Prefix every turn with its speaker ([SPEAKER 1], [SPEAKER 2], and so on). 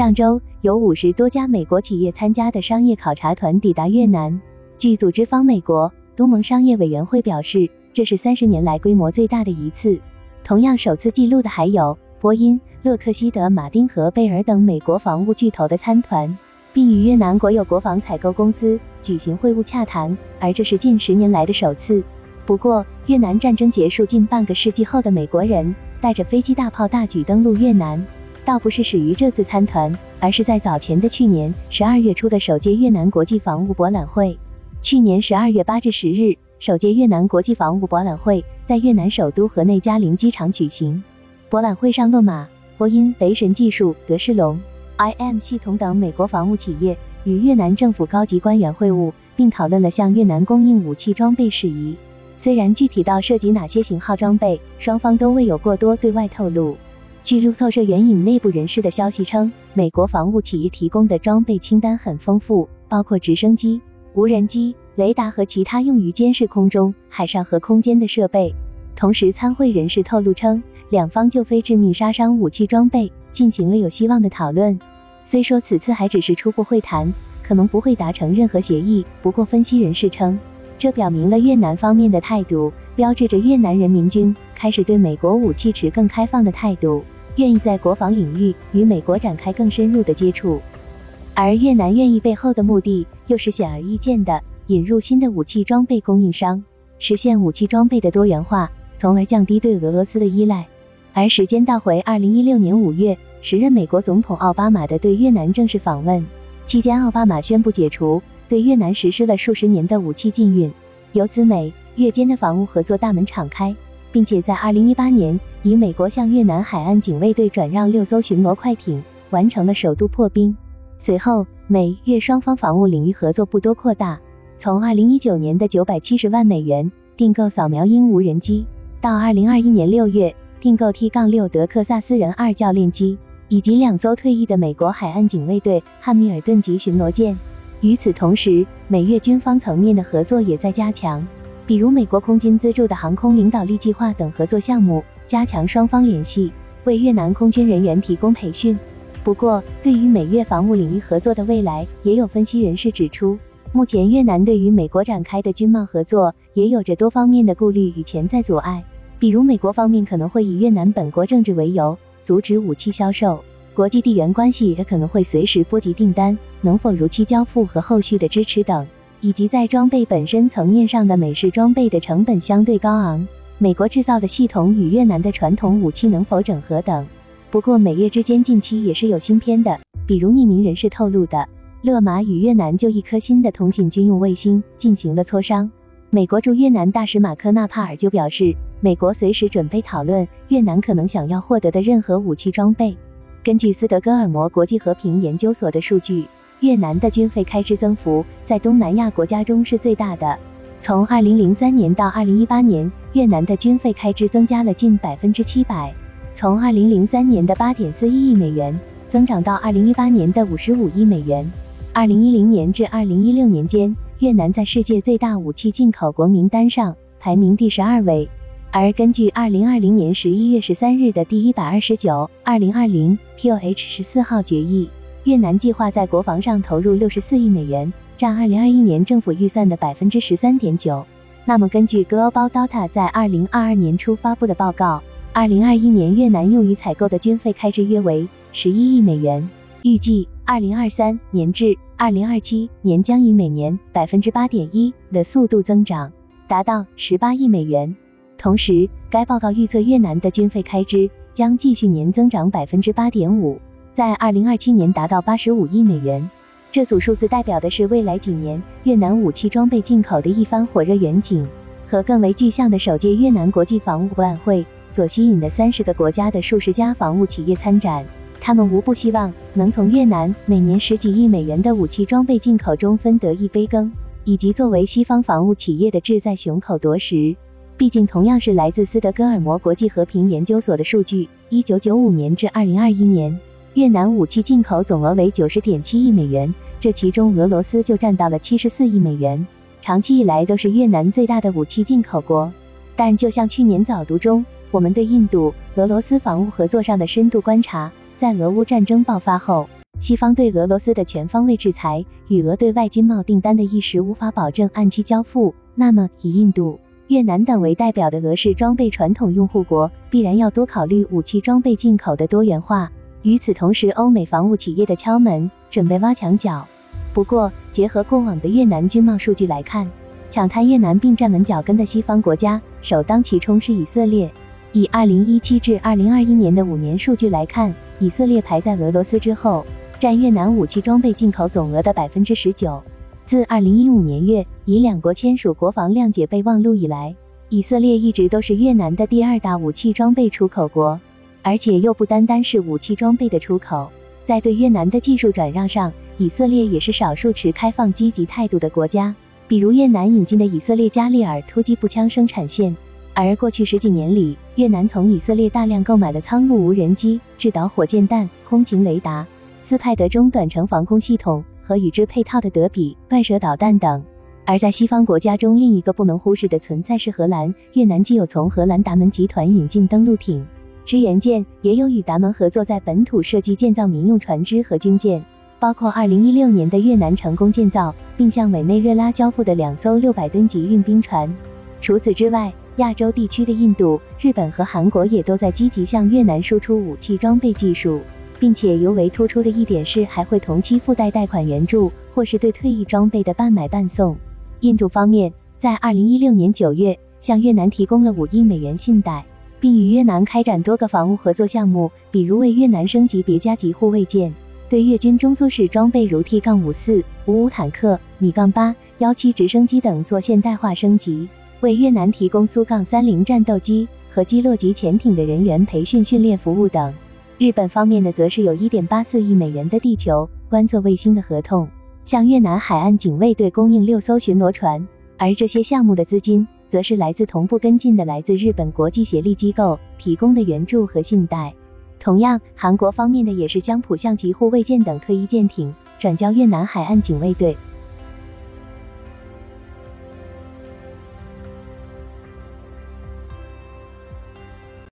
[SPEAKER 1] 上周，有五十多家美国企业参加的商业考察团抵达越南。据组织方美国东盟商业委员会表示，这是三十年来规模最大的一次。同样首次记录的还有波音、洛克希德马丁和贝尔等美国防务巨头的参团，并与越南国有国防采购公司举行会晤洽谈，而这是近十年来的首次。不过，越南战争结束近半个世纪后的美国人带着飞机、大炮大举登陆越南。倒不是始于这次参团，而是在早前的去年十二月初的首届越南国际防务博览会。去年十二月八至十日，首届越南国际防务博览会在越南首都河内嘉陵机场举行。博览会上，洛马、波音、雷神技术、德士隆、IM 系统等美国防务企业与越南政府高级官员会晤，并讨论了向越南供应武器装备事宜。虽然具体到涉及哪些型号装备，双方都未有过多对外透露。据路透社援引内部人士的消息称，美国防务企业提供的装备清单很丰富，包括直升机、无人机、雷达和其他用于监视空中、海上和空间的设备。同时，参会人士透露称，两方就非致命杀伤武器装备进行了有希望的讨论。虽说此次还只是初步会谈，可能不会达成任何协议，不过分析人士称，这表明了越南方面的态度。标志着越南人民军开始对美国武器持更开放的态度，愿意在国防领域与美国展开更深入的接触。而越南愿意背后的目的，又是显而易见的，引入新的武器装备供应商，实现武器装备的多元化，从而降低对俄罗斯的依赖。而时间倒回二零一六年五月，时任美国总统奥巴马的对越南正式访问期间，奥巴马宣布解除对越南实施了数十年的武器禁运，由此美。越间的防务合作大门敞开，并且在二零一八年，以美国向越南海岸警卫队转让六艘巡逻快艇，完成了首度破冰。随后，美越双方防务领域合作不多扩大，从二零一九年的九百七十万美元订购扫描鹰无人机，到二零二一年六月订购 T- 杠六德克萨斯人二教练机，以及两艘退役的美国海岸警卫队汉密尔顿级巡逻舰。与此同时，美越军方层面的合作也在加强。比如美国空军资助的航空领导力计划等合作项目，加强双方联系，为越南空军人员提供培训。不过，对于美越防务领域合作的未来，也有分析人士指出，目前越南对于美国展开的军贸合作也有着多方面的顾虑与潜在阻碍。比如，美国方面可能会以越南本国政治为由，阻止武器销售；国际地缘关系也可能会随时波及订单能否如期交付和后续的支持等。以及在装备本身层面上的美式装备的成本相对高昂，美国制造的系统与越南的传统武器能否整合等。不过美越之间近期也是有新片的，比如匿名人士透露的，勒马与越南就一颗新的通信军用卫星进行了磋商。美国驻越南大使马克纳帕尔就表示，美国随时准备讨论越南可能想要获得的任何武器装备。根据斯德哥尔摩国际和平研究所的数据。越南的军费开支增幅在东南亚国家中是最大的。从二零零三年到二零一八年，越南的军费开支增加了近百分之七百，从二零零三年的八点四一亿美元增长到二零一八年的五十五亿美元。二零一零年至二零一六年间，越南在世界最大武器进口国名单上排名第十二位。而根据二零二零年十一月十三日的第一百二十九二零二零 POH 十四号决议。越南计划在国防上投入六十四亿美元，占二零二一年政府预算的百分之十三点九。那么根据 Global Data 在二零二二年初发布的报告，二零二一年越南用于采购的军费开支约为十一亿美元，预计二零二三年至二零二七年将以每年百分之八点一的速度增长，达到十八亿美元。同时，该报告预测越南的军费开支将继续年增长百分之八点五。在二零二七年达到八十五亿美元，这组数字代表的是未来几年越南武器装备进口的一番火热远景，和更为具象的首届越南国际防务博览会所吸引的三十个国家的数十家防务企业参展。他们无不希望能从越南每年十几亿美元的武器装备进口中分得一杯羹，以及作为西方防务企业的志在雄口夺食。毕竟，同样是来自斯德哥尔摩国际和平研究所的数据，一九九五年至二零二一年。越南武器进口总额为九十点七亿美元，这其中俄罗斯就占到了七十四亿美元，长期以来都是越南最大的武器进口国。但就像去年早读中，我们对印度、俄罗斯防务合作上的深度观察，在俄乌战争爆发后，西方对俄罗斯的全方位制裁与俄对外军贸订单的一时无法保证按期交付，那么以印度、越南等为代表的俄式装备传统用户国，必然要多考虑武器装备进口的多元化。与此同时，欧美防务企业的敲门，准备挖墙脚。不过，结合过往的越南军贸数据来看，抢滩越南并站稳脚跟的西方国家，首当其冲是以色列。以二零一七至二零二一年的五年数据来看，以色列排在俄罗斯之后，占越南武器装备进口总额的百分之十九。自二零一五年月以两国签署国防谅解备忘录以来，以色列一直都是越南的第二大武器装备出口国，而且又不单单是武器装备的出口，在对越南的技术转让上，以色列也是少数持开放积极态度的国家。比如越南引进的以色列加利尔突击步枪生产线。而过去十几年里，越南从以色列大量购买了苍鹭无人机、制导火箭弹、空情雷达、斯派德中短程防空系统和与之配套的德比断射导弹等。而在西方国家中，另一个不能忽视的存在是荷兰。越南既有从荷兰达门集团引进登陆艇、支援舰，也有与达盟合作在本土设计建造民用船只和军舰，包括2016年的越南成功建造并向委内瑞拉交付的两艘600吨级运兵船。除此之外，亚洲地区的印度、日本和韩国也都在积极向越南输出武器装备技术，并且尤为突出的一点是，还会同期附带贷款援助，或是对退役装备的半买半送。印度方面在二零一六年九月向越南提供了五亿美元信贷，并与越南开展多个防务合作项目，比如为越南升级别加级护卫舰，对越军中苏式装备如 T- 杠五四、五五坦克、米杠八、幺七直升机等做现代化升级。为越南提供苏杠三零战斗机和基洛级潜艇的人员培训训练服务等。日本方面的，则是有一点八四亿美元的地球观测卫星的合同，向越南海岸警卫队供应六艘巡逻船。而这些项目的资金，则是来自同步跟进的来自日本国际协力机构提供的援助和信贷。同样，韩国方面的也是将浦项级护卫舰等退役舰艇转交越南海岸警卫队。